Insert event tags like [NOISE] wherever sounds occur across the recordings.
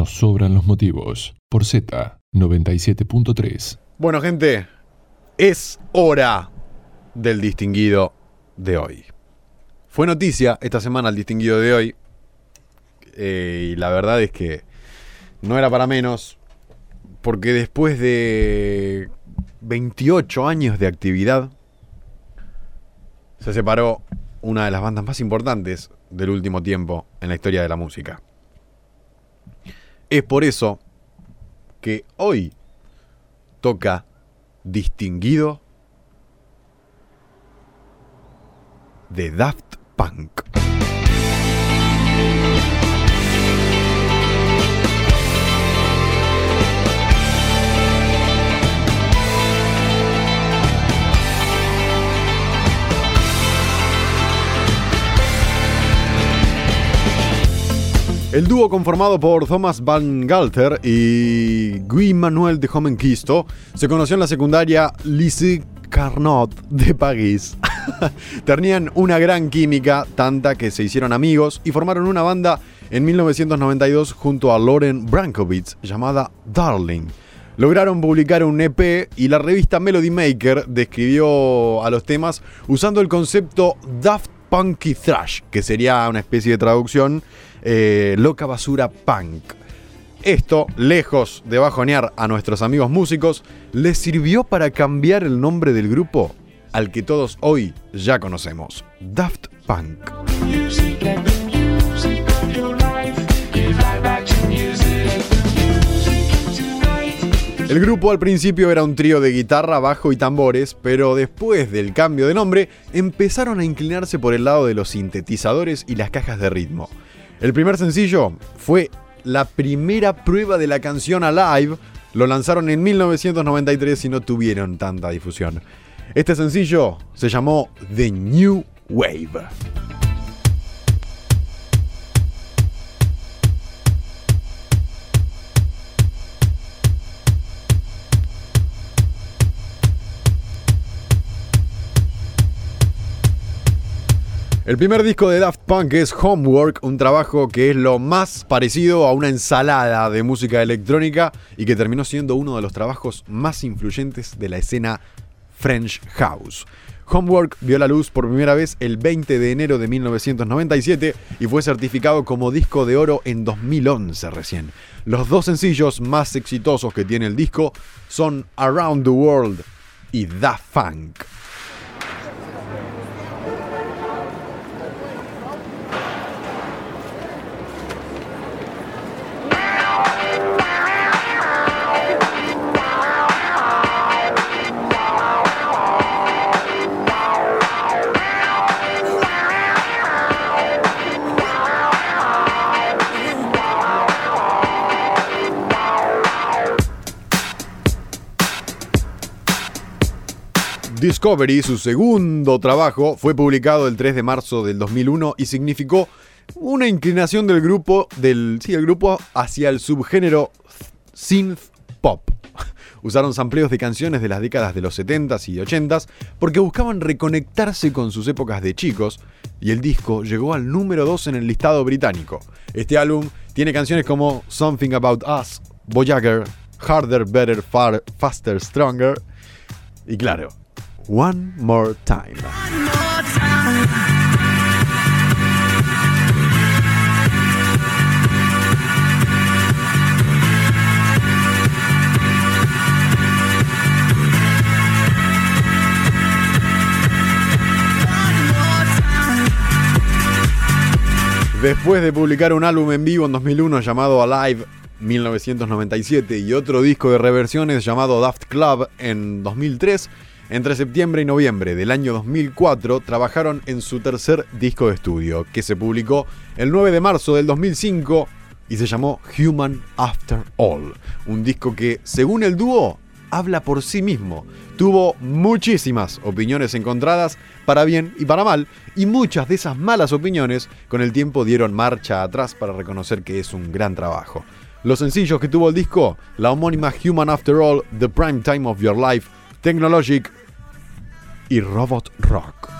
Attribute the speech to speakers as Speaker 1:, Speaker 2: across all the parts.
Speaker 1: nos sobran los motivos. Por Z 97.3.
Speaker 2: Bueno, gente, es hora del distinguido de hoy. Fue noticia esta semana el distinguido de hoy. eh, y la verdad es que no era para menos. Porque después de 28 años de actividad, se separó una de las bandas más importantes del último tiempo en la historia de la música. Es por eso que hoy toca distinguido de Daft Punk. El dúo conformado por Thomas Van Galter y Guy Manuel de Homenquisto se conoció en la secundaria Lycée Carnot de París. [LAUGHS] Tenían una gran química, tanta que se hicieron amigos y formaron una banda en 1992 junto a Lauren Brankovitz llamada Darling. Lograron publicar un EP y la revista Melody Maker describió a los temas usando el concepto Daft Punky Thrash, que sería una especie de traducción eh, loca basura punk. Esto, lejos de bajonear a nuestros amigos músicos, les sirvió para cambiar el nombre del grupo al que todos hoy ya conocemos, Daft Punk. El grupo al principio era un trío de guitarra, bajo y tambores, pero después del cambio de nombre empezaron a inclinarse por el lado de los sintetizadores y las cajas de ritmo. El primer sencillo fue la primera prueba de la canción Alive, lo lanzaron en 1993 y no tuvieron tanta difusión. Este sencillo se llamó The New Wave. El primer disco de Daft Punk es Homework, un trabajo que es lo más parecido a una ensalada de música electrónica y que terminó siendo uno de los trabajos más influyentes de la escena French House. Homework vio la luz por primera vez el 20 de enero de 1997 y fue certificado como disco de oro en 2011 recién. Los dos sencillos más exitosos que tiene el disco son Around the World y Da Funk. Discovery, su segundo trabajo, fue publicado el 3 de marzo del 2001 y significó una inclinación del grupo, hacia el subgénero synth pop. [LAUGHS] Usaron sampleos de canciones de las décadas de los 70s y 80s porque buscaban reconectarse con sus épocas de chicos y el disco llegó al número 2 en el listado británico. Este álbum tiene canciones como Something About Us, Voyager, Harder, Better, Far, Faster, Stronger y claro, One More Time. Después de publicar un álbum en vivo en 2001 llamado Alive 1997 y otro disco de reversiones llamado Daft Club en 2003, entre septiembre y noviembre del año 2004 trabajaron en su tercer disco de estudio, que se publicó el 9 de marzo del 2005 y se llamó Human After All, un disco que, según el dúo, habla por sí mismo. Tuvo muchísimas opiniones encontradas, para bien y para mal, y muchas de esas malas opiniones con el tiempo dieron marcha atrás para reconocer que es un gran trabajo. Los sencillos que tuvo el disco, la homónima Human After All, The Prime Time of Your Life, tecnològic i robot rock.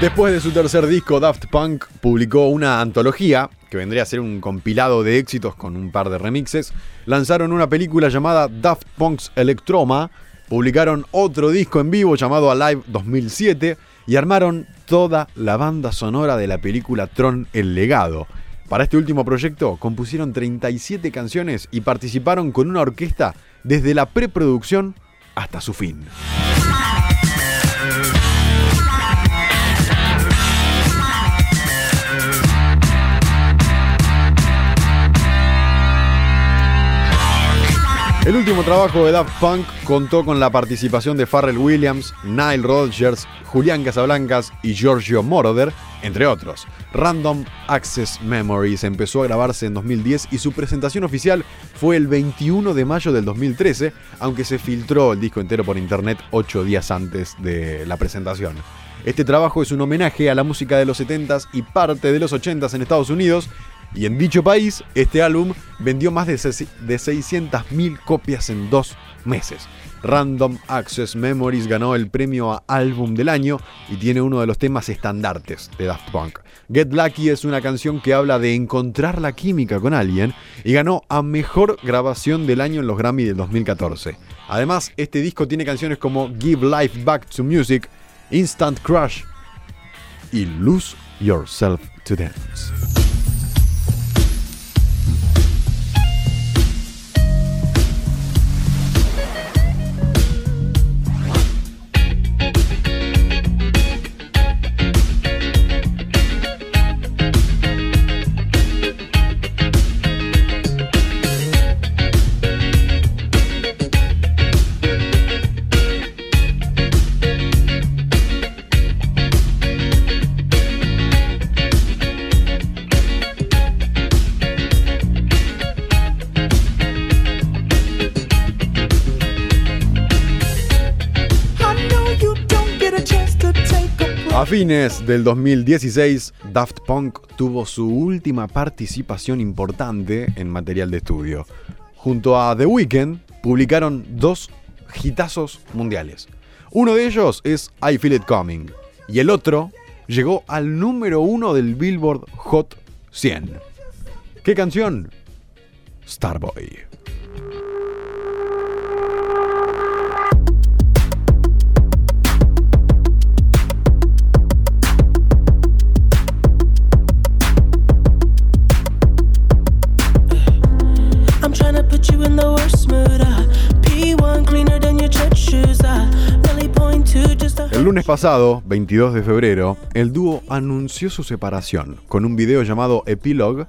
Speaker 2: Después de su tercer disco, Daft Punk publicó una antología, que vendría a ser un compilado de éxitos con un par de remixes. Lanzaron una película llamada Daft Punk's Electroma, publicaron otro disco en vivo llamado Alive 2007 y armaron toda la banda sonora de la película Tron El Legado. Para este último proyecto compusieron 37 canciones y participaron con una orquesta desde la preproducción hasta su fin. El último trabajo de Daft Punk contó con la participación de Pharrell Williams, Nile Rodgers, Julián Casablancas y Giorgio Moroder, entre otros. Random Access Memories empezó a grabarse en 2010 y su presentación oficial fue el 21 de mayo del 2013, aunque se filtró el disco entero por internet 8 días antes de la presentación. Este trabajo es un homenaje a la música de los 70s y parte de los 80s en Estados Unidos y en dicho país, este álbum vendió más de 600.000 copias en dos meses. Random Access Memories ganó el premio a Álbum del Año y tiene uno de los temas estandartes de Daft Punk. Get Lucky es una canción que habla de encontrar la química con alguien y ganó a Mejor Grabación del Año en los Grammy del 2014. Además, este disco tiene canciones como Give Life Back to Music, Instant Crush y Lose Yourself to Dance. Fines del 2016, Daft Punk tuvo su última participación importante en material de estudio. Junto a The Weeknd, publicaron dos hitazos mundiales. Uno de ellos es I Feel It Coming, y el otro llegó al número uno del Billboard Hot 100. ¿Qué canción? Starboy. Lunes pasado, 22 de febrero, el dúo anunció su separación con un video llamado Epilogue,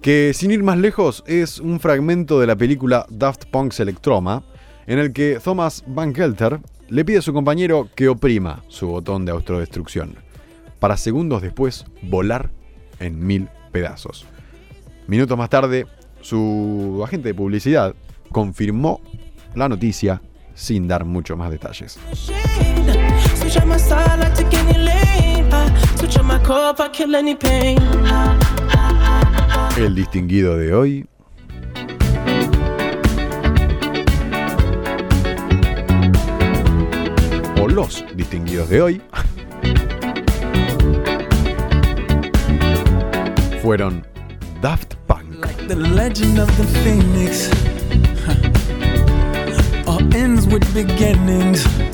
Speaker 2: que sin ir más lejos es un fragmento de la película Daft Punk's Electroma, en el que Thomas Van Gelter le pide a su compañero que oprima su botón de autodestrucción, para segundos después volar en mil pedazos. Minutos más tarde, su agente de publicidad confirmó la noticia sin dar mucho más detalles. El distinguido de hoy. O los distinguidos de hoy. [LAUGHS] Fueron Daft Punk. [LAUGHS] ends with beginnings.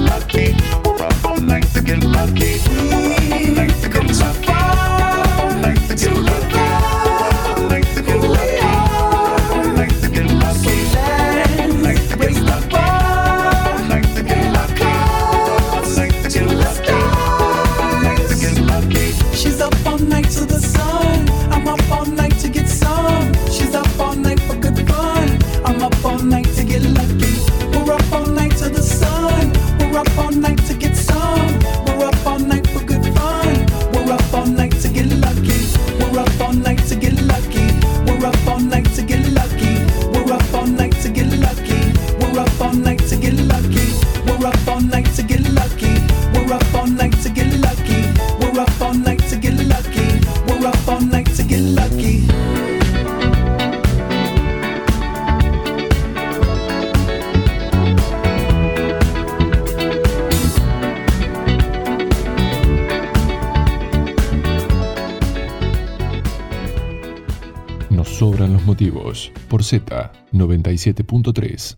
Speaker 1: Por Z 97.3.